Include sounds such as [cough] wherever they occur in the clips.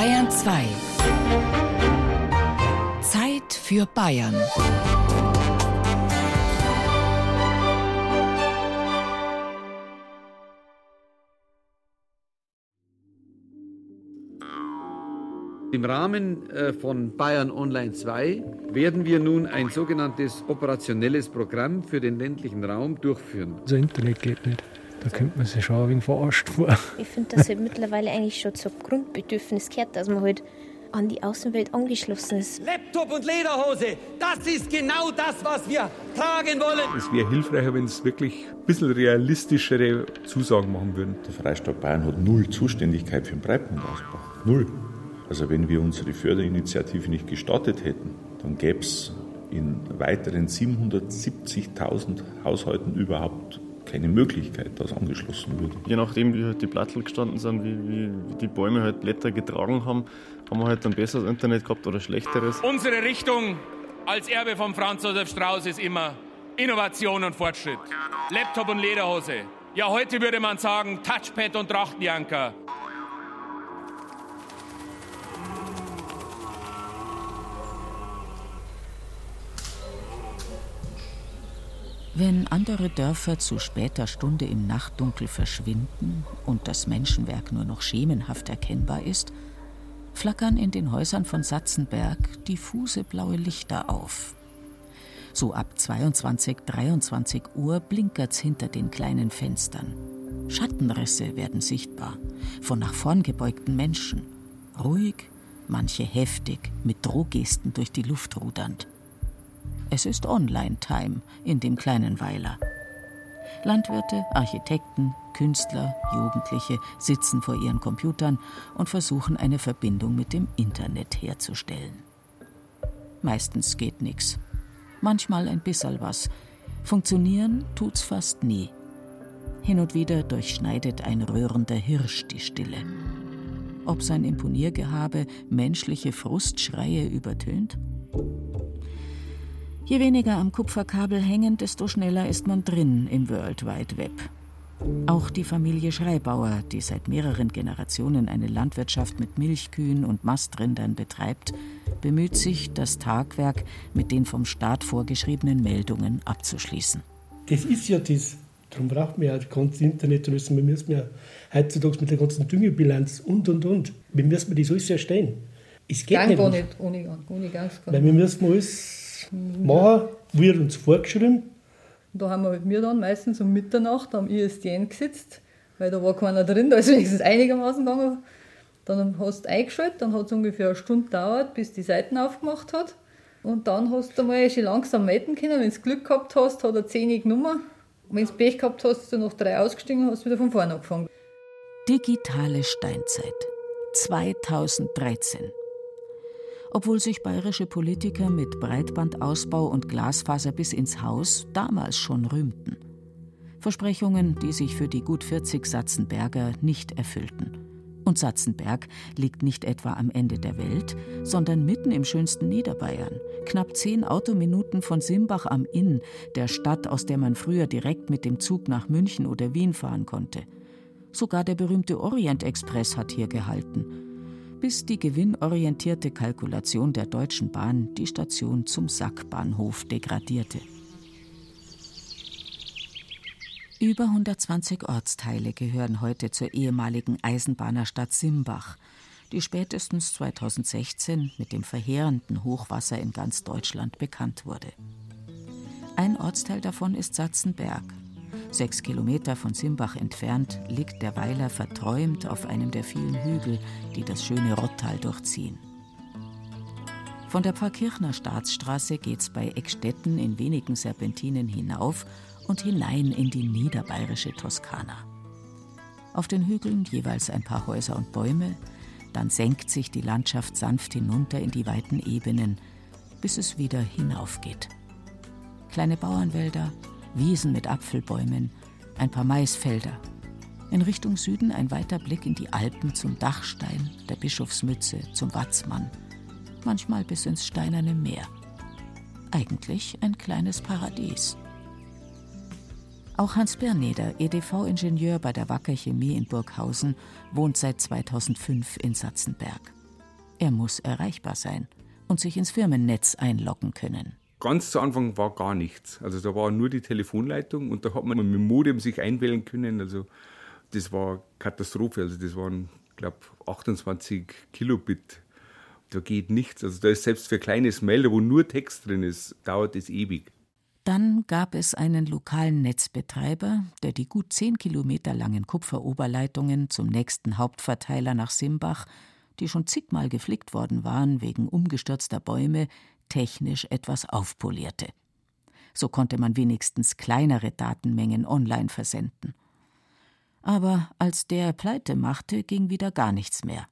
Bayern 2. Zeit für Bayern. Im Rahmen äh, von Bayern Online 2 werden wir nun ein sogenanntes operationelles Programm für den ländlichen Raum durchführen. Das Internet geht nicht. Da könnte man sich schon ein wenig verarscht vor. Ich finde, dass halt mittlerweile eigentlich schon zum Grundbedürfnis gehört, dass man halt an die Außenwelt angeschlossen ist. Laptop und Lederhose, das ist genau das, was wir tragen wollen. Es wäre hilfreicher, wenn es wirklich ein bisschen realistischere Zusagen machen würden. Der Freistaat Bayern hat null Zuständigkeit für den Breitbandausbau. Null. Also wenn wir unsere Förderinitiative nicht gestartet hätten, dann gäbe es in weiteren 770.000 Haushalten überhaupt keine Möglichkeit, dass angeschlossen wird. Je nachdem, wie halt die Plattel gestanden sind, wie, wie, wie, die Bäume halt Blätter getragen haben, haben wir halt ein besseres Internet gehabt oder schlechteres. Unsere Richtung als Erbe von Franz Josef Strauß ist immer Innovation und Fortschritt. Laptop und Lederhose. Ja, heute würde man sagen Touchpad und Trachtenjanker. Wenn andere Dörfer zu später Stunde im Nachtdunkel verschwinden und das Menschenwerk nur noch schemenhaft erkennbar ist, flackern in den Häusern von Satzenberg diffuse blaue Lichter auf. So ab 22, 23 Uhr blinkert's hinter den kleinen Fenstern. Schattenrisse werden sichtbar von nach vorn gebeugten Menschen. Ruhig, manche heftig, mit Drohgesten durch die Luft rudernd. Es ist Online-Time in dem kleinen Weiler. Landwirte, Architekten, Künstler, Jugendliche sitzen vor ihren Computern und versuchen eine Verbindung mit dem Internet herzustellen. Meistens geht nichts. Manchmal ein bisserl was. Funktionieren tut's fast nie. Hin und wieder durchschneidet ein röhrender Hirsch die Stille. Ob sein Imponiergehabe menschliche Frustschreie übertönt? Je weniger am Kupferkabel hängen, desto schneller ist man drin im World Wide Web. Auch die Familie Schreibauer, die seit mehreren Generationen eine Landwirtschaft mit Milchkühen und Mastrindern betreibt, bemüht sich, das Tagwerk mit den vom Staat vorgeschriebenen Meldungen abzuschließen. Das ist ja das. Darum braucht man ja das ganze Internet. Wir müssen, wir müssen ja heutzutage mit der ganzen Düngebilanz und und und. Wie müssen wir das alles erstellen? Es geht Gang nicht. gar nicht ohne, ohne ganz gar Weil wir müssen alles machen, wird uns vorgeschrieben. Da haben wir halt wir dann meistens um Mitternacht am ISDN gesetzt, weil da war keiner drin, da ist [laughs] wenigstens einigermaßen gegangen. Dann hast du eingeschaltet, dann hat es ungefähr eine Stunde gedauert, bis die Seiten aufgemacht hat. Und dann hast du mal schon langsam melden können. Wenn du Glück gehabt hast, hat er 10 genommen. Wenn du Pech gehabt hast, ist er noch drei ausgestiegen und hast wieder von vorne angefangen. Digitale Steinzeit 2013. Obwohl sich bayerische Politiker mit Breitbandausbau und Glasfaser bis ins Haus damals schon rühmten. Versprechungen, die sich für die gut 40 Satzenberger nicht erfüllten. Und Satzenberg liegt nicht etwa am Ende der Welt, sondern mitten im schönsten Niederbayern, knapp zehn Autominuten von Simbach am Inn, der Stadt, aus der man früher direkt mit dem Zug nach München oder Wien fahren konnte. Sogar der berühmte Orient Express hat hier gehalten, bis die gewinnorientierte Kalkulation der Deutschen Bahn die Station zum Sackbahnhof degradierte. Über 120 Ortsteile gehören heute zur ehemaligen Eisenbahnerstadt Simbach, die spätestens 2016 mit dem verheerenden Hochwasser in ganz Deutschland bekannt wurde. Ein Ortsteil davon ist Satzenberg. Sechs Kilometer von Simbach entfernt liegt der Weiler verträumt auf einem der vielen Hügel, die das schöne Rottal durchziehen. Von der Pfarrkirchner Staatsstraße geht's bei Eckstetten in wenigen Serpentinen hinauf und hinein in die niederbayerische Toskana. Auf den Hügeln jeweils ein paar Häuser und Bäume, dann senkt sich die Landschaft sanft hinunter in die weiten Ebenen, bis es wieder hinaufgeht. Kleine Bauernwälder, Wiesen mit Apfelbäumen, ein paar Maisfelder. In Richtung Süden ein weiter Blick in die Alpen zum Dachstein, der Bischofsmütze, zum Watzmann, manchmal bis ins steinerne Meer. Eigentlich ein kleines Paradies. Auch Hans Berneder, EDV-Ingenieur bei der Wacker Chemie in Burghausen, wohnt seit 2005 in Satzenberg. Er muss erreichbar sein und sich ins Firmennetz einloggen können. Ganz zu Anfang war gar nichts. Also da war nur die Telefonleitung und da hat man mit dem Modem sich einwählen können. Also das war Katastrophe. Also das waren, glaube 28 Kilobit. Da geht nichts. Also da ist selbst für kleines Melder, wo nur Text drin ist, dauert es ewig. Dann gab es einen lokalen Netzbetreiber, der die gut zehn Kilometer langen Kupferoberleitungen zum nächsten Hauptverteiler nach Simbach, die schon zigmal geflickt worden waren wegen umgestürzter Bäume, technisch etwas aufpolierte. So konnte man wenigstens kleinere Datenmengen online versenden. Aber als der Pleite machte, ging wieder gar nichts mehr.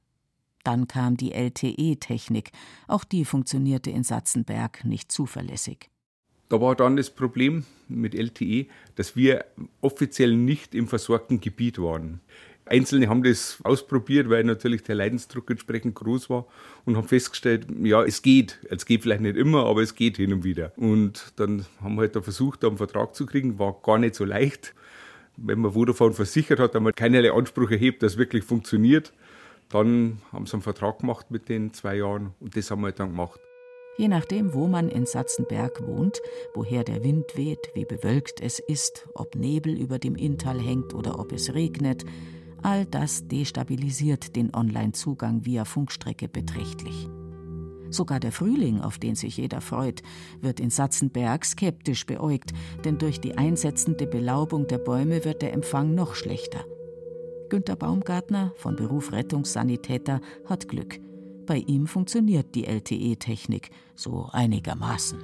Dann kam die LTE-Technik, auch die funktionierte in Satzenberg nicht zuverlässig. Da war dann das Problem mit LTE, dass wir offiziell nicht im versorgten Gebiet waren. Einzelne haben das ausprobiert, weil natürlich der Leidensdruck entsprechend groß war und haben festgestellt, ja, es geht. Es geht vielleicht nicht immer, aber es geht hin und wieder. Und dann haben wir halt da versucht, da einen Vertrag zu kriegen, war gar nicht so leicht. Wenn man Vodafone versichert hat, dann man keinerlei Anspruch erhebt, dass es wirklich funktioniert, dann haben sie einen Vertrag gemacht mit den zwei Jahren und das haben wir halt dann gemacht. Je nachdem, wo man in Satzenberg wohnt, woher der Wind weht, wie bewölkt es ist, ob Nebel über dem Inntal hängt oder ob es regnet, All das destabilisiert den Online-Zugang via Funkstrecke beträchtlich. Sogar der Frühling, auf den sich jeder freut, wird in Satzenberg skeptisch beäugt, denn durch die einsetzende Belaubung der Bäume wird der Empfang noch schlechter. Günter Baumgartner, von Beruf Rettungssanitäter, hat Glück. Bei ihm funktioniert die LTE-Technik so einigermaßen.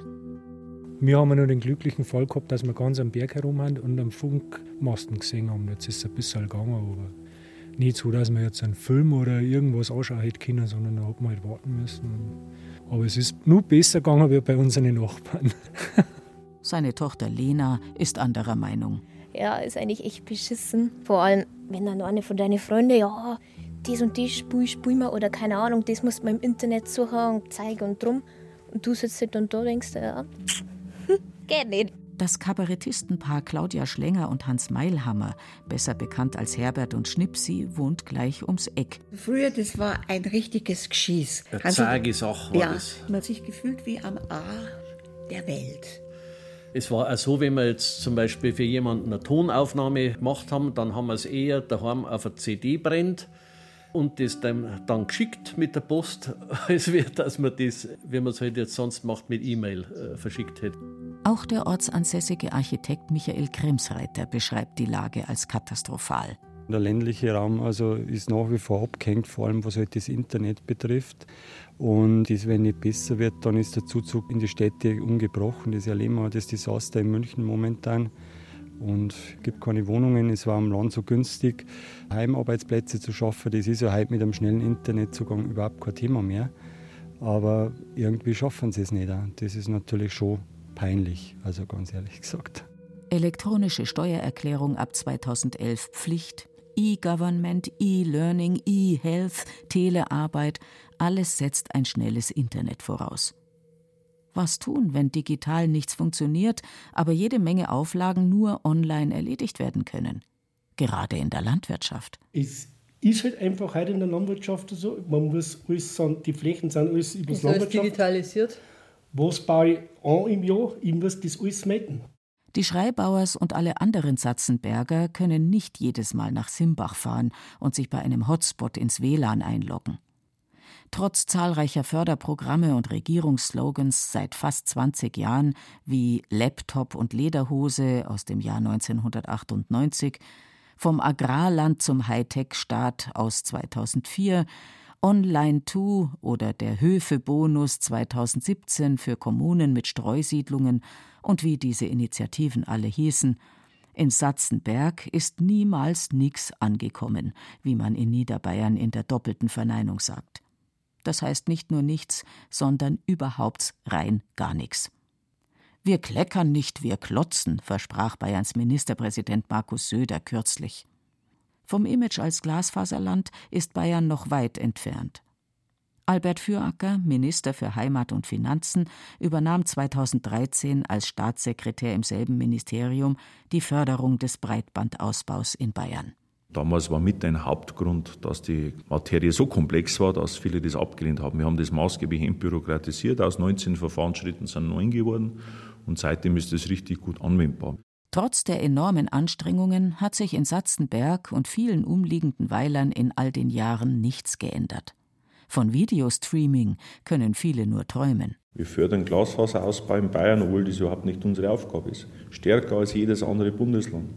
Wir haben nur den glücklichen Fall gehabt, dass wir ganz am Berg herum haben und am Funkmasten gesehen haben. Jetzt ist es ein bisschen gegangen, aber nicht so, dass man jetzt einen Film oder irgendwas anschauen hätte können, sondern da hat man halt warten müssen. Aber es ist nur besser gegangen wie bei unseren Nachbarn. [laughs] Seine Tochter Lena ist anderer Meinung. Ja, ist eigentlich echt beschissen. Vor allem, wenn dann eine von deinen Freunden, ja, das und das spul, spul mal oder keine Ahnung, das muss man im Internet suchen und zeigen und drum. Und du sitzt halt und da denkst, ja, [laughs] geht nicht. Das Kabarettistenpaar Claudia Schlenger und Hans Meilhammer, besser bekannt als Herbert und Schnipsi, wohnt gleich ums Eck. Früher, das war ein richtiges Geschieß. Eine zahge Sache war ja, das. Man hat sich gefühlt wie am A der Welt. Es war auch so, wenn wir jetzt zum Beispiel für jemanden eine Tonaufnahme gemacht haben, dann haben wir es eher daheim auf eine CD brennt und das dann, dann geschickt mit der Post, [laughs] als wäre, dass man das, wie man es halt jetzt sonst macht, mit E-Mail äh, verschickt hätte. Auch der ortsansässige Architekt Michael Kremsreiter beschreibt die Lage als katastrophal. Der ländliche Raum also ist nach wie vor abgehängt, vor allem was halt das Internet betrifft. Und das, wenn nicht besser wird, dann ist der Zuzug in die Städte ungebrochen. Das erleben wir das Desaster in München momentan. Und es gibt keine Wohnungen. Es war am Land so günstig, Heimarbeitsplätze zu schaffen. Das ist ja heute mit einem schnellen Internetzugang überhaupt kein Thema mehr. Aber irgendwie schaffen sie es nicht. Das ist natürlich schon peinlich, also ganz ehrlich gesagt. Elektronische Steuererklärung ab 2011 Pflicht. E-Government, E-Learning, E-Health, Telearbeit, alles setzt ein schnelles Internet voraus. Was tun, wenn digital nichts funktioniert, aber jede Menge Auflagen nur online erledigt werden können? Gerade in der Landwirtschaft. Es ist halt einfach heute in der Landwirtschaft so. Man muss alles, die Flächen sind alles über das Landwirtschaft. digitalisiert. Was ich an im Jahr? Muss das alles melden. Die Schreibauers und alle anderen Satzenberger können nicht jedes Mal nach Simbach fahren und sich bei einem Hotspot ins WLAN einloggen. Trotz zahlreicher Förderprogramme und Regierungsslogans seit fast 20 Jahren wie Laptop und Lederhose aus dem Jahr 1998, vom Agrarland zum Hightech-Staat aus 2004, Online 2 oder der Höfebonus 2017 für Kommunen mit Streusiedlungen und wie diese Initiativen alle hießen, in Satzenberg ist niemals nix angekommen, wie man in Niederbayern in der doppelten Verneinung sagt. Das heißt nicht nur nichts, sondern überhaupt rein gar nichts. Wir kleckern nicht, wir klotzen, versprach Bayerns Ministerpräsident Markus Söder kürzlich. Vom Image als Glasfaserland ist Bayern noch weit entfernt. Albert Füracker, Minister für Heimat und Finanzen, übernahm 2013 als Staatssekretär im selben Ministerium die Förderung des Breitbandausbaus in Bayern. Damals war mit ein Hauptgrund, dass die Materie so komplex war, dass viele das abgelehnt haben. Wir haben das maßgeblich entbürokratisiert. Aus 19 Verfahrensschritten sind neun geworden und seitdem ist es richtig gut anwendbar. Trotz der enormen Anstrengungen hat sich in Satzenberg und vielen umliegenden Weilern in all den Jahren nichts geändert. Von Videostreaming können viele nur träumen. Wir fördern Glasfaserausbau in Bayern, obwohl das überhaupt nicht unsere Aufgabe ist. Stärker als jedes andere Bundesland.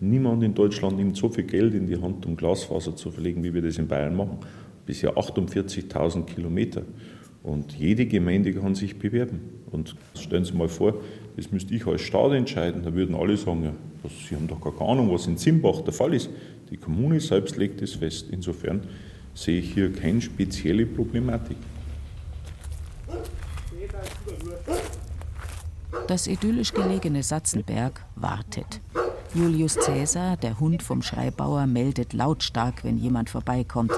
Niemand in Deutschland nimmt so viel Geld in die Hand, um Glasfaser zu verlegen, wie wir das in Bayern machen. Bisher 48.000 Kilometer. Und jede Gemeinde kann sich bewerben. Und stellen Sie mal vor, das müsste ich als Staat entscheiden. Da würden alle sagen, ja, Sie haben doch gar keine Ahnung, was in Simbach der Fall ist. Die Kommune selbst legt es fest. Insofern sehe ich hier keine spezielle Problematik. Das idyllisch gelegene Satzenberg wartet. Julius Cäsar, der Hund vom Schreibauer, meldet lautstark, wenn jemand vorbeikommt.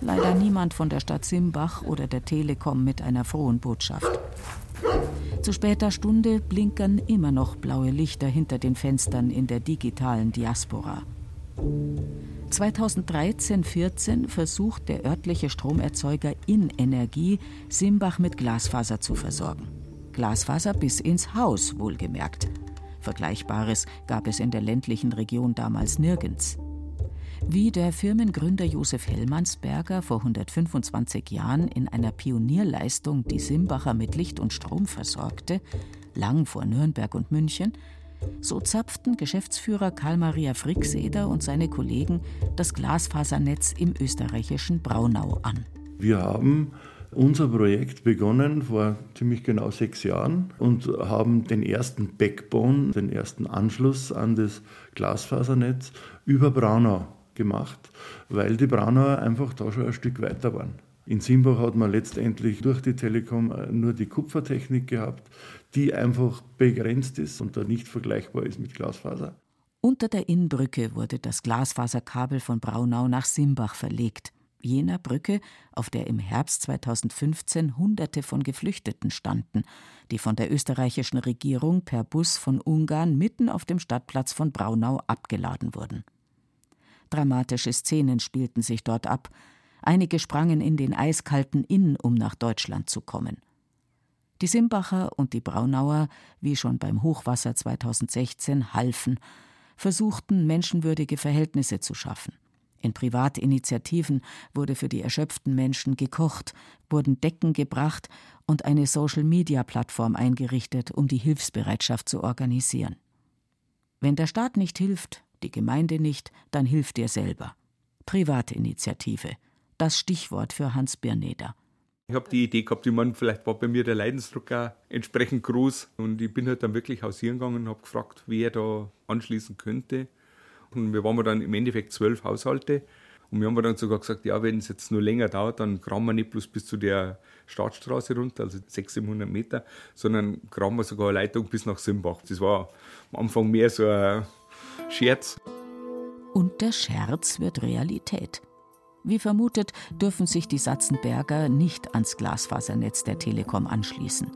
Leider niemand von der Stadt Simbach oder der Telekom mit einer frohen Botschaft. Zu später Stunde blinkern immer noch blaue Lichter hinter den Fenstern in der digitalen Diaspora. 2013-14 versucht der örtliche Stromerzeuger in Energie Simbach mit Glasfaser zu versorgen. Glasfaser bis ins Haus, wohlgemerkt. Vergleichbares gab es in der ländlichen Region damals nirgends. Wie der Firmengründer Josef Hellmannsberger vor 125 Jahren in einer Pionierleistung die Simbacher mit Licht und Strom versorgte, lang vor Nürnberg und München, so zapften Geschäftsführer Karl-Maria Frickseder und seine Kollegen das Glasfasernetz im österreichischen Braunau an. Wir haben unser Projekt begonnen vor ziemlich genau sechs Jahren und haben den ersten Backbone, den ersten Anschluss an das Glasfasernetz über Braunau gemacht, weil die Braunauer einfach da schon ein Stück weiter waren. In Simbach hat man letztendlich durch die Telekom nur die Kupfertechnik gehabt, die einfach begrenzt ist und da nicht vergleichbar ist mit Glasfaser. Unter der Innbrücke wurde das Glasfaserkabel von Braunau nach Simbach verlegt jener Brücke, auf der im Herbst 2015 Hunderte von Geflüchteten standen, die von der österreichischen Regierung per Bus von Ungarn mitten auf dem Stadtplatz von Braunau abgeladen wurden. Dramatische Szenen spielten sich dort ab. Einige sprangen in den eiskalten Inn, um nach Deutschland zu kommen. Die Simbacher und die Braunauer, wie schon beim Hochwasser 2016, halfen, versuchten menschenwürdige Verhältnisse zu schaffen. In Privatinitiativen wurde für die erschöpften Menschen gekocht, wurden Decken gebracht und eine Social-Media-Plattform eingerichtet, um die Hilfsbereitschaft zu organisieren. Wenn der Staat nicht hilft, die Gemeinde nicht, dann hilft ihr selber. Privatinitiative, das Stichwort für Hans Birneder. Ich habe die Idee gehabt, ich meine, vielleicht war bei mir der Leidensdruck auch entsprechend groß und ich bin halt dann wirklich hausieren gegangen und habe gefragt, wer da anschließen könnte. Und wir waren dann im Endeffekt zwölf Haushalte. Und wir haben dann sogar gesagt, ja, wenn es jetzt nur länger dauert, dann graben wir nicht bloß bis zu der Startstraße runter, also 600, 700 Meter, sondern graben wir sogar eine Leitung bis nach Simbach. Das war am Anfang mehr so ein Scherz. Und der Scherz wird Realität. Wie vermutet, dürfen sich die Satzenberger nicht ans Glasfasernetz der Telekom anschließen.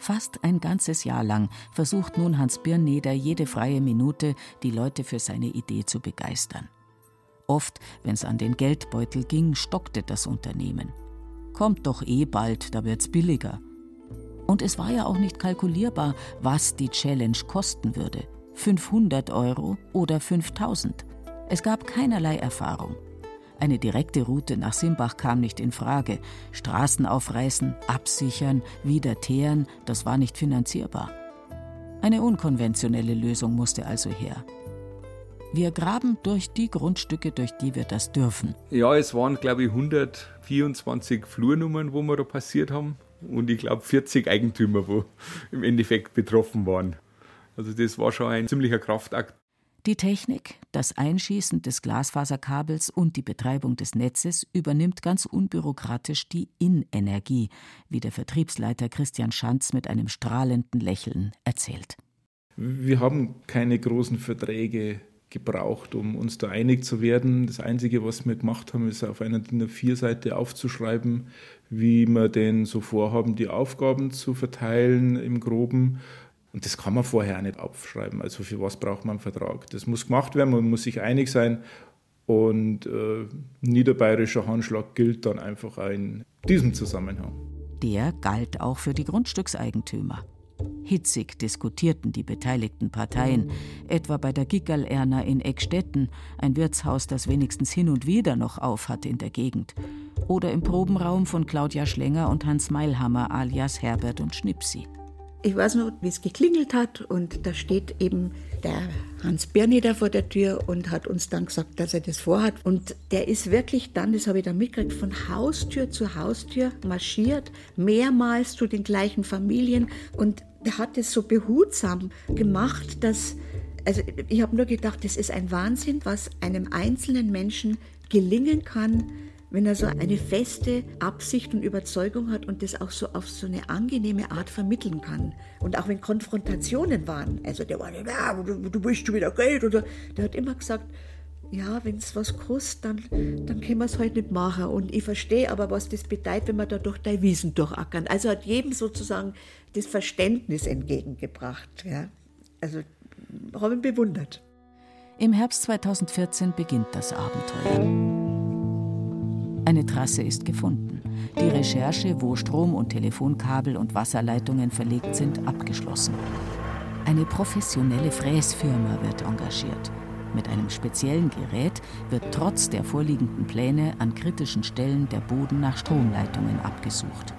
Fast ein ganzes Jahr lang versucht nun Hans Birneder jede freie Minute, die Leute für seine Idee zu begeistern. Oft, wenn es an den Geldbeutel ging, stockte das Unternehmen. Kommt doch eh bald, da wird's billiger. Und es war ja auch nicht kalkulierbar, was die Challenge kosten würde. 500 Euro oder 5000. Es gab keinerlei Erfahrung. Eine direkte Route nach Simbach kam nicht in Frage. Straßen aufreißen, absichern, wieder teeren, das war nicht finanzierbar. Eine unkonventionelle Lösung musste also her. Wir graben durch die Grundstücke, durch die wir das dürfen. Ja, es waren, glaube ich, 124 Flurnummern, wo wir da passiert haben. Und ich glaube 40 Eigentümer, wo im Endeffekt betroffen waren. Also das war schon ein ziemlicher Kraftakt. Die Technik, das Einschießen des Glasfaserkabels und die Betreibung des Netzes übernimmt ganz unbürokratisch die Innenergie, wie der Vertriebsleiter Christian Schanz mit einem strahlenden Lächeln erzählt. Wir haben keine großen Verträge gebraucht, um uns da einig zu werden. Das Einzige, was wir gemacht haben, ist auf einer DIN A4-Seite aufzuschreiben, wie wir denn so vorhaben, die Aufgaben zu verteilen im Groben und das kann man vorher auch nicht aufschreiben. Also für was braucht man einen Vertrag? Das muss gemacht werden, man muss sich einig sein. Und äh, niederbayerischer Handschlag gilt dann einfach auch in diesem Zusammenhang. Der galt auch für die Grundstückseigentümer. Hitzig diskutierten die beteiligten Parteien, etwa bei der Gickerl-Erna in Eckstetten, ein Wirtshaus, das wenigstens hin und wieder noch auf hat in der Gegend, oder im Probenraum von Claudia Schlenger und Hans Meilhammer alias Herbert und Schnipsi. Ich weiß noch, wie es geklingelt hat und da steht eben der Hans Birni da vor der Tür und hat uns dann gesagt, dass er das vorhat. Und der ist wirklich dann, das habe ich dann mitgekriegt, von Haustür zu Haustür marschiert, mehrmals zu den gleichen Familien und der hat es so behutsam gemacht, dass, also ich habe nur gedacht, das ist ein Wahnsinn, was einem einzelnen Menschen gelingen kann, wenn er so eine feste Absicht und Überzeugung hat und das auch so auf so eine angenehme Art vermitteln kann. Und auch wenn Konfrontationen waren, also der war, ja, du, du willst schon wieder Geld, oder der hat immer gesagt, ja, wenn es was kostet, dann, dann können wir es halt nicht machen. Und ich verstehe aber, was das bedeutet, wenn man da durch die Wiesen durchackern. Also hat jedem sozusagen das Verständnis entgegengebracht. Ja. Also habe ich bewundert. Im Herbst 2014 beginnt das Abenteuer. Eine Trasse ist gefunden. Die Recherche, wo Strom- und Telefonkabel und Wasserleitungen verlegt sind, abgeschlossen. Eine professionelle Fräsfirma wird engagiert. Mit einem speziellen Gerät wird trotz der vorliegenden Pläne an kritischen Stellen der Boden nach Stromleitungen abgesucht.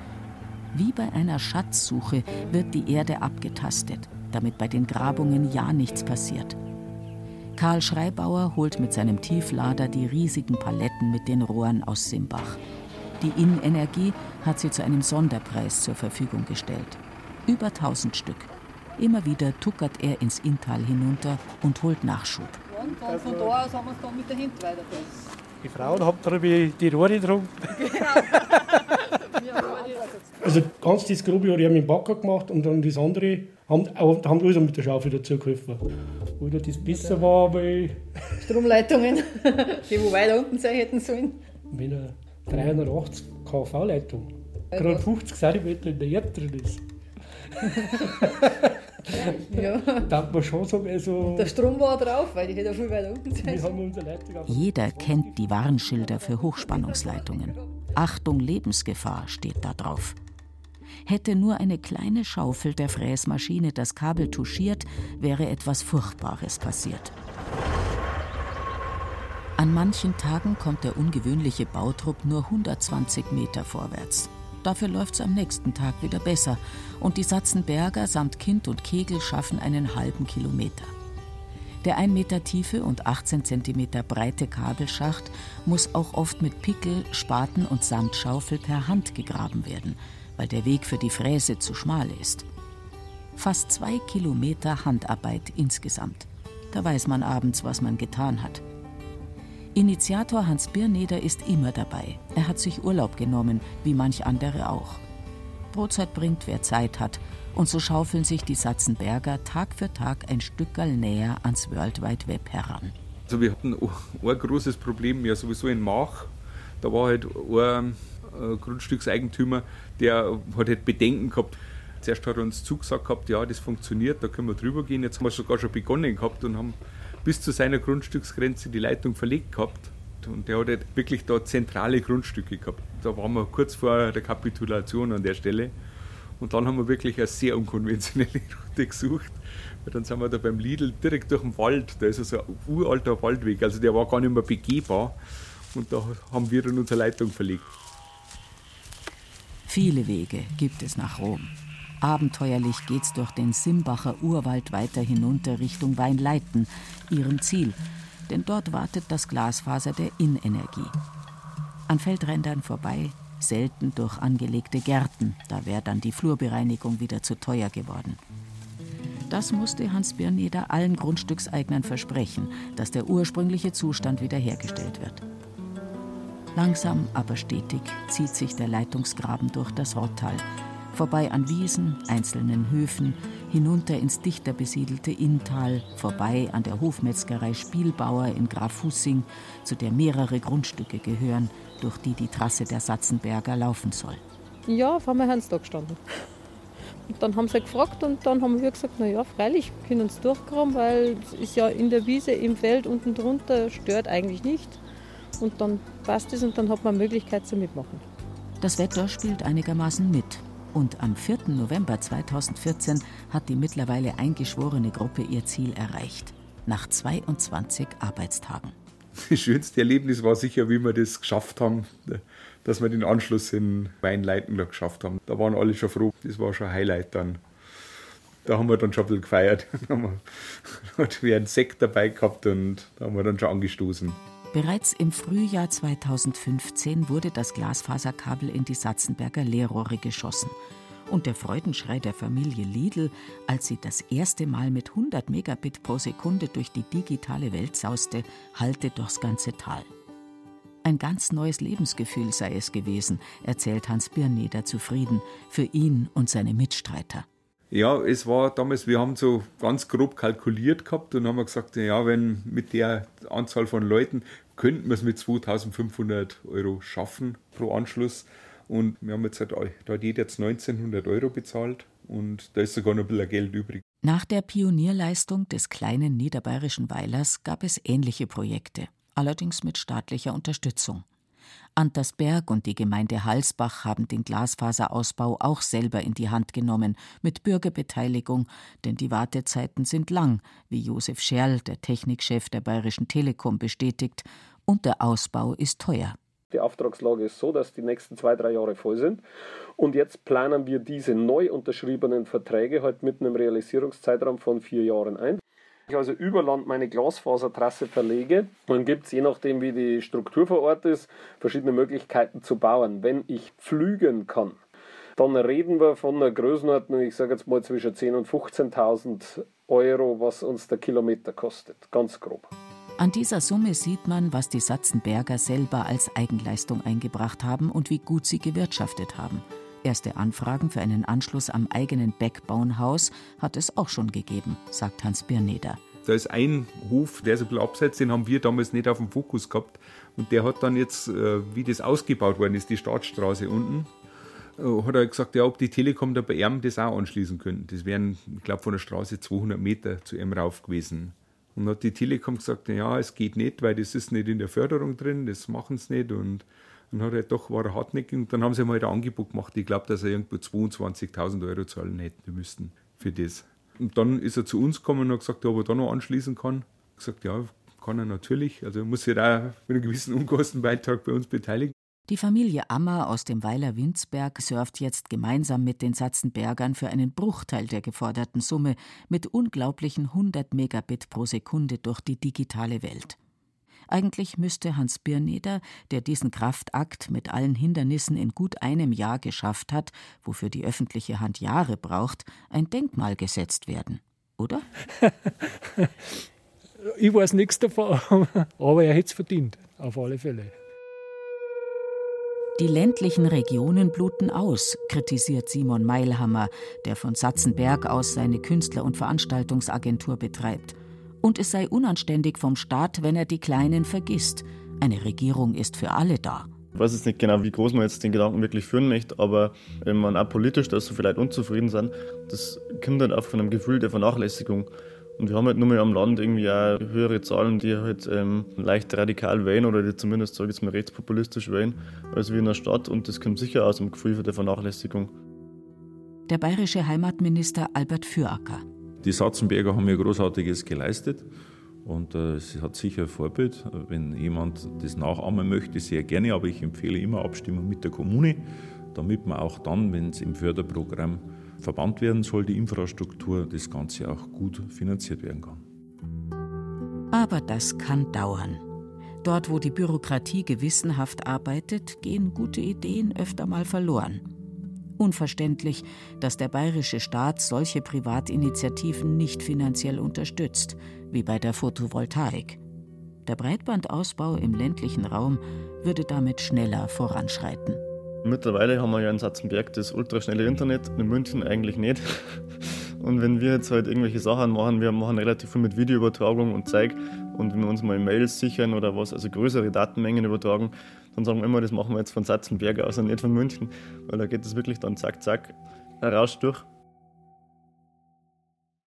Wie bei einer Schatzsuche wird die Erde abgetastet, damit bei den Grabungen ja nichts passiert. Karl Schreibauer holt mit seinem Tieflader die riesigen Paletten mit den Rohren aus Simbach. Die Innenergie hat sie zu einem Sonderpreis zur Verfügung gestellt. Über 1000 Stück. Immer wieder tuckert er ins Inntal hinunter und holt Nachschub. Und von da aus haben wir es dann mit der Hand weiter. Die Frauen haben darüber die Rohre drum. Also ganz das Grobe habe ich mit dem Backer gemacht und dann das andere haben, haben alles mit der Schaufel dazu geholfen. Oder das besser war, weil. Stromleitungen, [laughs] die wo weiter unten sein hätten sollen. Wenn eine 380 kV-Leitung gerade 50 cm in der Erde drin ist. [laughs] ja. Da man schon so, also der Strom war drauf, weil die hätte viel weiter unten sein Jeder kennt die Warnschilder für Hochspannungsleitungen. Achtung, Lebensgefahr steht da drauf. Hätte nur eine kleine Schaufel der Fräsmaschine das Kabel touchiert, wäre etwas Furchtbares passiert. An manchen Tagen kommt der ungewöhnliche Bautrupp nur 120 Meter vorwärts. Dafür läuft es am nächsten Tag wieder besser und die Satzenberger samt Kind und Kegel schaffen einen halben Kilometer. Der 1 Meter tiefe und 18 Zentimeter breite Kabelschacht muss auch oft mit Pickel, Spaten und Sandschaufel per Hand gegraben werden, weil der Weg für die Fräse zu schmal ist. Fast zwei Kilometer Handarbeit insgesamt. Da weiß man abends, was man getan hat. Initiator Hans Birneder ist immer dabei. Er hat sich Urlaub genommen, wie manch andere auch. Brotzeit bringt, wer Zeit hat, und so schaufeln sich die Satzenberger Tag für Tag ein Stückerl näher ans World Wide Web heran. Also wir hatten ein großes Problem ja sowieso in Mach. Da war halt ein äh, Grundstückseigentümer, der hat halt Bedenken gehabt. Zuerst hat er uns zugesagt gehabt, ja, das funktioniert, da können wir drüber gehen. Jetzt haben wir sogar schon begonnen gehabt und haben bis zu seiner Grundstücksgrenze die Leitung verlegt gehabt. Und der hat halt wirklich da zentrale Grundstücke gehabt. Da waren wir kurz vor der Kapitulation an der Stelle. Und dann haben wir wirklich eine sehr unkonventionelle [laughs] Route gesucht. Weil dann sind wir da beim Lidl direkt durch den Wald. Da ist also ein uralter Waldweg. Also der war gar nicht mehr begehbar. Und da haben wir dann unsere Leitung verlegt. Viele Wege gibt es nach Rom. Abenteuerlich geht's durch den Simbacher Urwald weiter hinunter Richtung Weinleiten, ihrem Ziel. Denn dort wartet das Glasfaser der Innenergie. An Feldrändern vorbei, selten durch angelegte Gärten, da wäre dann die Flurbereinigung wieder zu teuer geworden. Das musste Hans Birneder allen Grundstückseignern versprechen, dass der ursprüngliche Zustand wiederhergestellt wird. Langsam, aber stetig zieht sich der Leitungsgraben durch das Rottal, vorbei an Wiesen, einzelnen Höfen, hinunter ins dichter besiedelte Inntal, vorbei an der Hofmetzgerei Spielbauer in Graf Fussing, zu der mehrere Grundstücke gehören, durch die die Trasse der Satzenberger laufen soll. Ja, vor mir haben sie da gestanden. Und dann haben sie halt gefragt und dann haben wir gesagt, naja, freilich können uns durchkommen, weil es ist ja in der Wiese, im Feld unten drunter, stört eigentlich nicht. Und dann passt es und dann hat man Möglichkeit zu mitmachen. Das Wetter spielt einigermaßen mit. Und am 4. November 2014 hat die mittlerweile eingeschworene Gruppe ihr Ziel erreicht. Nach 22 Arbeitstagen. [laughs] Das schönste Erlebnis war sicher, wie wir das geschafft haben, dass wir den Anschluss in Weinleiten geschafft haben. Da waren alle schon froh. Das war schon ein Highlight dann. Da haben wir dann schon ein bisschen gefeiert. [laughs] Da haben [laughs] wir einen Sekt dabei gehabt und da haben wir dann schon angestoßen. Bereits im Frühjahr 2015 wurde das Glasfaserkabel in die Satzenberger Leerrohre geschossen. Und der Freudenschrei der Familie Lidl, als sie das erste Mal mit 100 Megabit pro Sekunde durch die digitale Welt sauste, hallte durchs ganze Tal. Ein ganz neues Lebensgefühl sei es gewesen, erzählt Hans Birneder zufrieden, für ihn und seine Mitstreiter. Ja, es war damals, wir haben so ganz grob kalkuliert gehabt und haben gesagt, ja, wenn mit der Anzahl von Leuten könnten wir es mit 2500 Euro schaffen pro Anschluss. Und wir haben jetzt halt, da hat jeder jetzt 1900 Euro bezahlt und da ist sogar noch ein bisschen Geld übrig. Nach der Pionierleistung des kleinen niederbayerischen Weilers gab es ähnliche Projekte allerdings mit staatlicher Unterstützung. Antersberg und die Gemeinde Halsbach haben den Glasfaserausbau auch selber in die Hand genommen, mit Bürgerbeteiligung, denn die Wartezeiten sind lang, wie Josef Scherl, der Technikchef der Bayerischen Telekom, bestätigt, und der Ausbau ist teuer. Die Auftragslage ist so, dass die nächsten zwei, drei Jahre voll sind. Und jetzt planen wir diese neu unterschriebenen Verträge halt mit einem Realisierungszeitraum von vier Jahren ein ich also über Land meine Glasfasertrasse verlege, dann gibt es, je nachdem wie die Struktur vor Ort ist, verschiedene Möglichkeiten zu bauen. Wenn ich pflügen kann, dann reden wir von einer Größenordnung, ich sage jetzt mal zwischen 10.000 und 15.000 Euro, was uns der Kilometer kostet, ganz grob. An dieser Summe sieht man, was die Satzenberger selber als Eigenleistung eingebracht haben und wie gut sie gewirtschaftet haben. Erste Anfragen für einen Anschluss am eigenen Backbone-Haus hat es auch schon gegeben, sagt Hans Birneder. Da ist ein Hof, der ist ein bisschen abseits, den haben wir damals nicht auf dem Fokus gehabt. Und der hat dann jetzt, äh, wie das ausgebaut worden ist, die Staatsstraße unten, äh, hat er gesagt, ja, ob die Telekom da bei ihm das auch anschließen könnten. Das wären, ich glaube, von der Straße 200 Meter zu ihm rauf gewesen. Und hat die Telekom gesagt, ja, es geht nicht, weil das ist nicht in der Förderung drin, das machen sie nicht. Und dann hat er doch, war er hartnäckig und dann haben sie mal ein Angebot gemacht. Ich glaube, dass er irgendwo 22.000 Euro zahlen hätten müssten für das. Und dann ist er zu uns gekommen und hat gesagt, ob er da noch anschließen kann. Ich gesagt, ja, kann er natürlich. Also muss sich da mit einem gewissen Unkostenbeitrag bei uns beteiligen. Die Familie Ammer aus dem Weiler Winzberg surft jetzt gemeinsam mit den Satzenbergern für einen Bruchteil der geforderten Summe mit unglaublichen 100 Megabit pro Sekunde durch die digitale Welt. Eigentlich müsste Hans Birneder, der diesen Kraftakt mit allen Hindernissen in gut einem Jahr geschafft hat, wofür die öffentliche Hand Jahre braucht, ein Denkmal gesetzt werden. Oder? [laughs] ich weiß nichts davon, [laughs] aber er hätte es verdient, auf alle Fälle. Die ländlichen Regionen bluten aus, kritisiert Simon Meilhammer, der von Satzenberg aus seine Künstler- und Veranstaltungsagentur betreibt. Und es sei unanständig vom Staat, wenn er die Kleinen vergisst. Eine Regierung ist für alle da. Ich weiß jetzt nicht genau, wie groß man jetzt den Gedanken wirklich führen möchte, aber wenn man auch politisch, dass so viele Leute unzufrieden sind, das kommt halt auch von einem Gefühl der Vernachlässigung. Und wir haben halt nur mal am Land irgendwie auch höhere Zahlen, die halt ähm, leicht radikal wählen oder die zumindest, sage ich jetzt mal, rechtspopulistisch wählen, als wie in der Stadt. Und das kommt sicher aus dem Gefühl der Vernachlässigung. Der bayerische Heimatminister Albert Füracker. Die Satzenberger haben ja Großartiges geleistet und äh, es hat sicher ein Vorbild. Wenn jemand das nachahmen möchte, sehr gerne, aber ich empfehle immer Abstimmung mit der Kommune, damit man auch dann, wenn es im Förderprogramm verbannt werden soll, die Infrastruktur, das Ganze auch gut finanziert werden kann. Aber das kann dauern. Dort, wo die Bürokratie gewissenhaft arbeitet, gehen gute Ideen öfter mal verloren. Unverständlich, dass der bayerische Staat solche Privatinitiativen nicht finanziell unterstützt, wie bei der Photovoltaik. Der Breitbandausbau im ländlichen Raum würde damit schneller voranschreiten. Mittlerweile haben wir ja in Satzenberg das ultraschnelle Internet, in München eigentlich nicht. [laughs] Und wenn wir jetzt halt irgendwelche Sachen machen, wir machen relativ viel mit Videoübertragung und Zeig und wenn wir uns mal Mails sichern oder was, also größere Datenmengen übertragen, dann sagen wir immer, das machen wir jetzt von Satzenberg aus und nicht von München, weil da geht es wirklich dann zack, zack, raus durch.